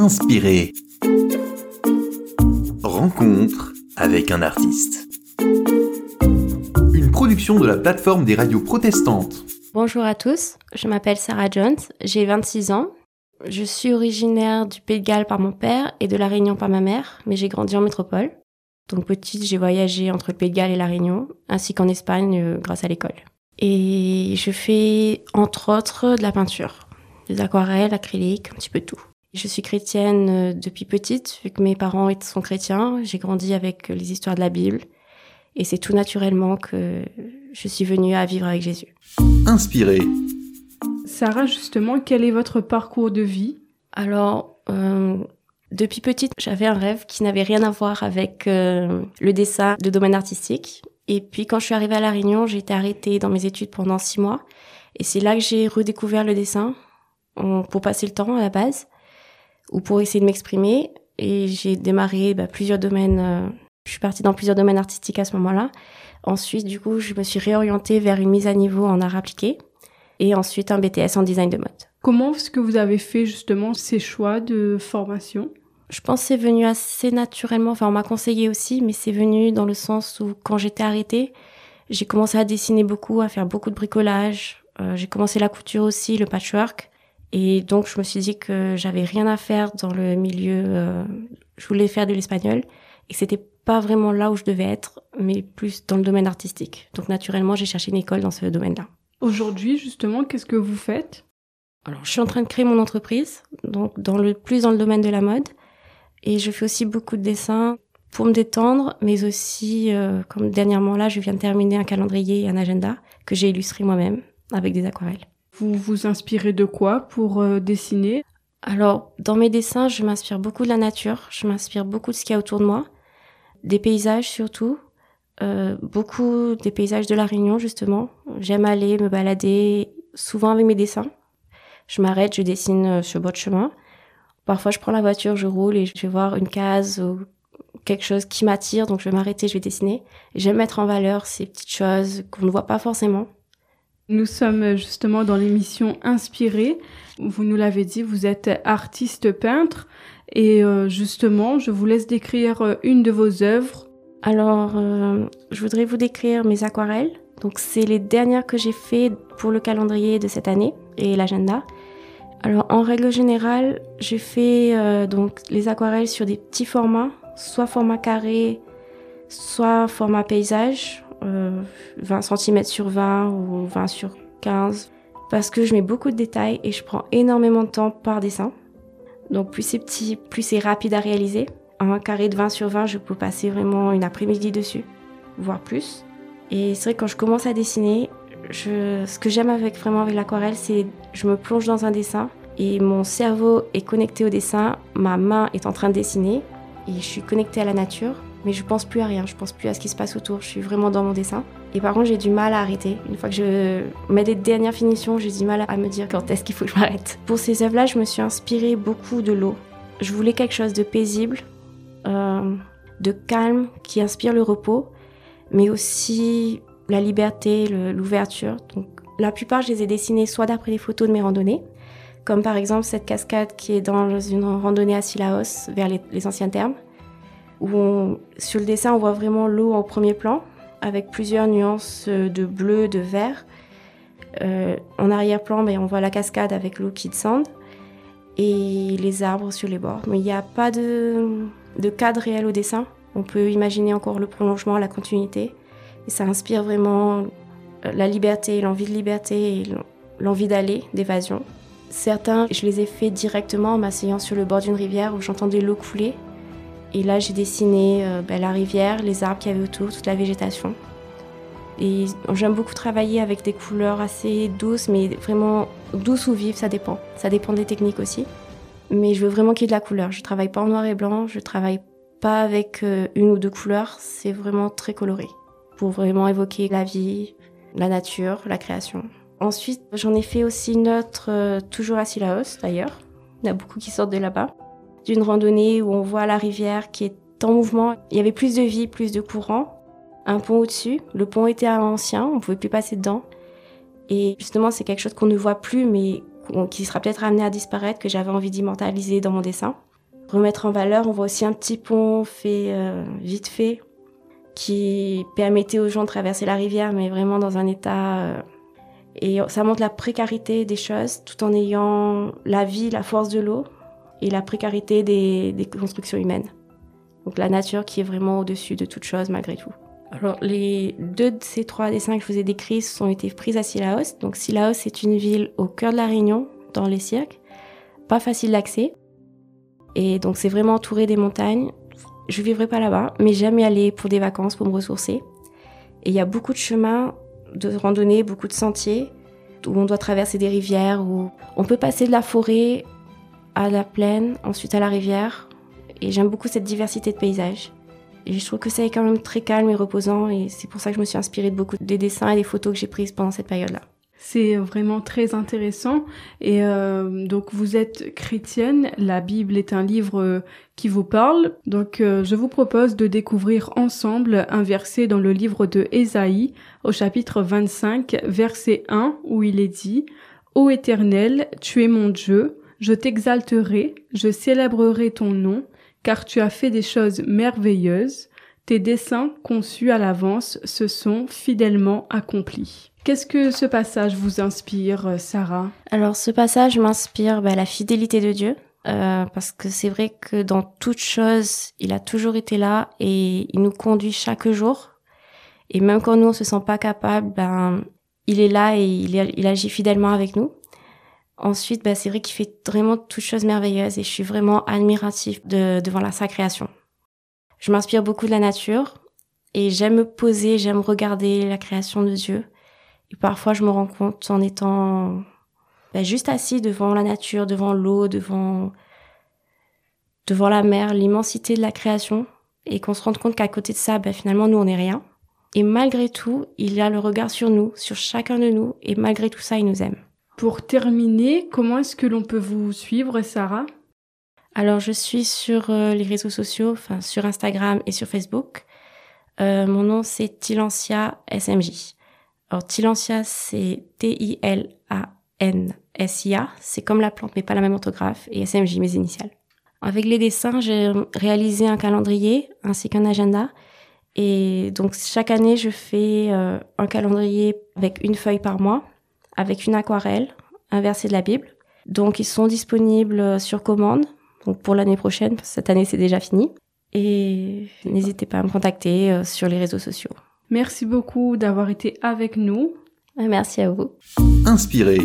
Inspiré. Rencontre avec un artiste. Une production de la plateforme des radios protestantes. Bonjour à tous, je m'appelle Sarah Jones, j'ai 26 ans. Je suis originaire du Pays de Galles par mon père et de La Réunion par ma mère, mais j'ai grandi en métropole. Donc petite, j'ai voyagé entre le Pays de Galles et La Réunion, ainsi qu'en Espagne euh, grâce à l'école. Et je fais entre autres de la peinture, des aquarelles, acryliques, un petit peu tout. Je suis chrétienne euh, depuis petite, vu que mes parents sont chrétiens. J'ai grandi avec les histoires de la Bible. Et c'est tout naturellement que je suis venue à vivre avec Jésus. Inspiré. Sarah, justement, quel est votre parcours de vie? Alors, euh, depuis petite, j'avais un rêve qui n'avait rien à voir avec euh, le dessin de domaine artistique. Et puis quand je suis arrivée à La Réunion, j'ai été arrêtée dans mes études pendant six mois. Et c'est là que j'ai redécouvert le dessin pour passer le temps à la base ou pour essayer de m'exprimer. Et j'ai démarré bah, plusieurs domaines. Euh, je suis partie dans plusieurs domaines artistiques à ce moment-là. Ensuite, du coup, je me suis réorientée vers une mise à niveau en art appliqué et ensuite un BTS en design de mode. Comment est-ce que vous avez fait justement ces choix de formation? Je pense que c'est venu assez naturellement. Enfin, on m'a conseillé aussi, mais c'est venu dans le sens où quand j'étais arrêtée, j'ai commencé à dessiner beaucoup, à faire beaucoup de bricolage. Euh, j'ai commencé la couture aussi, le patchwork. Et donc, je me suis dit que j'avais rien à faire dans le milieu. Euh, je voulais faire de l'espagnol et que c'était pas vraiment là où je devais être, mais plus dans le domaine artistique. Donc, naturellement, j'ai cherché une école dans ce domaine-là. Aujourd'hui, justement, qu'est-ce que vous faites? Alors, je suis en train de créer mon entreprise, donc dans le plus dans le domaine de la mode, et je fais aussi beaucoup de dessins pour me détendre, mais aussi, euh, comme dernièrement là, je viens de terminer un calendrier et un agenda que j'ai illustré moi-même avec des aquarelles. Vous vous inspirez de quoi pour euh, dessiner? Alors, dans mes dessins, je m'inspire beaucoup de la nature, je m'inspire beaucoup de ce qu'il y a autour de moi, des paysages surtout, euh, beaucoup des paysages de la Réunion justement. J'aime aller me balader souvent avec mes dessins. Je m'arrête, je dessine euh, sur bord de chemin. Parfois, je prends la voiture, je roule et je vais voir une case ou quelque chose qui m'attire, donc je vais m'arrêter, je vais dessiner. J'aime mettre en valeur ces petites choses qu'on ne voit pas forcément. Nous sommes justement dans l'émission Inspiré. Vous nous l'avez dit, vous êtes artiste peintre et euh, justement, je vous laisse décrire euh, une de vos œuvres. Alors, euh, je voudrais vous décrire mes aquarelles. Donc, c'est les dernières que j'ai fait pour le calendrier de cette année et l'agenda. Alors, en règle générale, j'ai fait donc les aquarelles sur des petits formats, soit format carré, soit format paysage. 20 euh, cm sur 20 ou 20 sur 15 parce que je mets beaucoup de détails et je prends énormément de temps par dessin. Donc plus c'est petit, plus c'est rapide à réaliser. Un carré de 20 sur 20, je peux passer vraiment une après-midi dessus, voire plus. Et c'est vrai que quand je commence à dessiner, ce que j'aime avec vraiment avec l'aquarelle, c'est je me plonge dans un dessin et mon cerveau est connecté au dessin, ma main est en train de dessiner et je suis connectée à la nature mais je pense plus à rien, je pense plus à ce qui se passe autour, je suis vraiment dans mon dessin. Et par contre, j'ai du mal à arrêter. Une fois que je mets des dernières finitions, j'ai du mal à me dire quand est-ce qu'il faut que je m'arrête. Pour ces œuvres-là, je me suis inspirée beaucoup de l'eau. Je voulais quelque chose de paisible, euh, de calme, qui inspire le repos, mais aussi la liberté, l'ouverture. Donc, la plupart, je les ai dessinés soit d'après les photos de mes randonnées, comme par exemple cette cascade qui est dans une randonnée à Silaos, vers les, les anciens termes où sur le dessin on voit vraiment l'eau en premier plan avec plusieurs nuances de bleu, de vert. Euh, en arrière-plan, ben, on voit la cascade avec l'eau qui descend et les arbres sur les bords. Mais il n'y a pas de, de, cadre réel au dessin. On peut imaginer encore le prolongement, la continuité. Et ça inspire vraiment euh, la liberté, l'envie de liberté et l'envie d'aller, d'évasion. Certains, je les ai faits directement en m'asseyant sur le bord d'une rivière où j'entendais l'eau couler et là, j'ai dessiné euh, ben, la rivière, les arbres qu'il y avait autour, toute la végétation. Et j'aime beaucoup travailler avec des couleurs assez douces, mais vraiment douces ou vives, ça dépend. Ça dépend des techniques aussi. Mais je veux vraiment qu'il y ait de la couleur. Je travaille pas en noir et blanc, je travaille pas avec euh, une ou deux couleurs, c'est vraiment très coloré. Pour vraiment évoquer la vie, la nature, la création. Ensuite, j'en ai fait aussi une autre, euh, toujours à Silaos d'ailleurs. Il y en a beaucoup qui sortent de là-bas d'une randonnée où on voit la rivière qui est en mouvement. Il y avait plus de vie, plus de courant. Un pont au-dessus. Le pont était ancien, on pouvait plus passer dedans. Et justement, c'est quelque chose qu'on ne voit plus, mais qui sera peut-être amené à disparaître, que j'avais envie d'immortaliser dans mon dessin. remettre en valeur. On voit aussi un petit pont fait euh, vite fait qui permettait aux gens de traverser la rivière, mais vraiment dans un état... Euh, et ça montre la précarité des choses tout en ayant la vie, la force de l'eau et la précarité des, constructions humaines. Donc la nature qui est vraiment au-dessus de toute chose malgré tout. Alors, les deux de ces trois dessins que je vous ai décrits ont été pris à Sillaos. Donc, Sillaos, c'est une ville au cœur de la Réunion, dans les cirques. Pas facile d'accès. Et donc, c'est vraiment entouré des montagnes. Je vivrai pas là-bas, mais j'aime y aller pour des vacances, pour me ressourcer. Et il y a beaucoup de chemins de randonnée, beaucoup de sentiers où on doit traverser des rivières, où on peut passer de la forêt à la plaine, ensuite à la rivière. Et j'aime beaucoup cette diversité de paysages. Et je trouve que ça est quand même très calme et reposant et c'est pour ça que je me suis inspirée de beaucoup des dessins et des photos que j'ai prises pendant cette période-là. C'est vraiment très intéressant. Et euh, donc vous êtes chrétienne, la Bible est un livre euh, qui vous parle. Donc euh, je vous propose de découvrir ensemble un verset dans le livre de Ésaïe au chapitre 25, verset 1, où il est dit Ô Éternel, tu es mon Dieu, je t'exalterai, je célébrerai ton nom, car tu as fait des choses merveilleuses, tes desseins conçus à l'avance se sont fidèlement accomplis. Qu'est-ce que ce passage vous inspire, Sarah? Alors ce passage m'inspire bah, la fidélité de Dieu, euh, parce que c'est vrai que dans toute chose, il a toujours été là et il nous conduit chaque jour. Et même quand nous on se sent pas capable, ben il est là et il agit fidèlement avec nous. Ensuite, bah, c'est vrai qu'il fait vraiment toutes choses merveilleuses et je suis vraiment admirative de, devant la sa création. Je m'inspire beaucoup de la nature et j'aime me poser, j'aime regarder la création de Dieu. Et parfois, je me rends compte en étant bah, juste assis devant la nature, devant l'eau, devant devant la mer, l'immensité de la création, et qu'on se rende compte qu'à côté de ça, bah, finalement, nous, on n'est rien. Et malgré tout, il a le regard sur nous, sur chacun de nous, et malgré tout ça, il nous aime. Pour terminer, comment est-ce que l'on peut vous suivre, Sarah? Alors, je suis sur euh, les réseaux sociaux, enfin sur Instagram et sur Facebook. Euh, mon nom, c'est Tilancia SMJ. Alors, Tilancia, c'est T-I-L-A-N-S-I-A. C'est comme la plante, mais pas la même orthographe. Et SMJ, mes initiales. Avec les dessins, j'ai réalisé un calendrier ainsi qu'un agenda. Et donc, chaque année, je fais euh, un calendrier avec une feuille par mois avec une aquarelle, un verset de la Bible. Donc ils sont disponibles sur commande donc pour l'année prochaine, cette année c'est déjà fini. Et n'hésitez pas à me contacter euh, sur les réseaux sociaux. Merci beaucoup d'avoir été avec nous. Merci à vous. Inspiré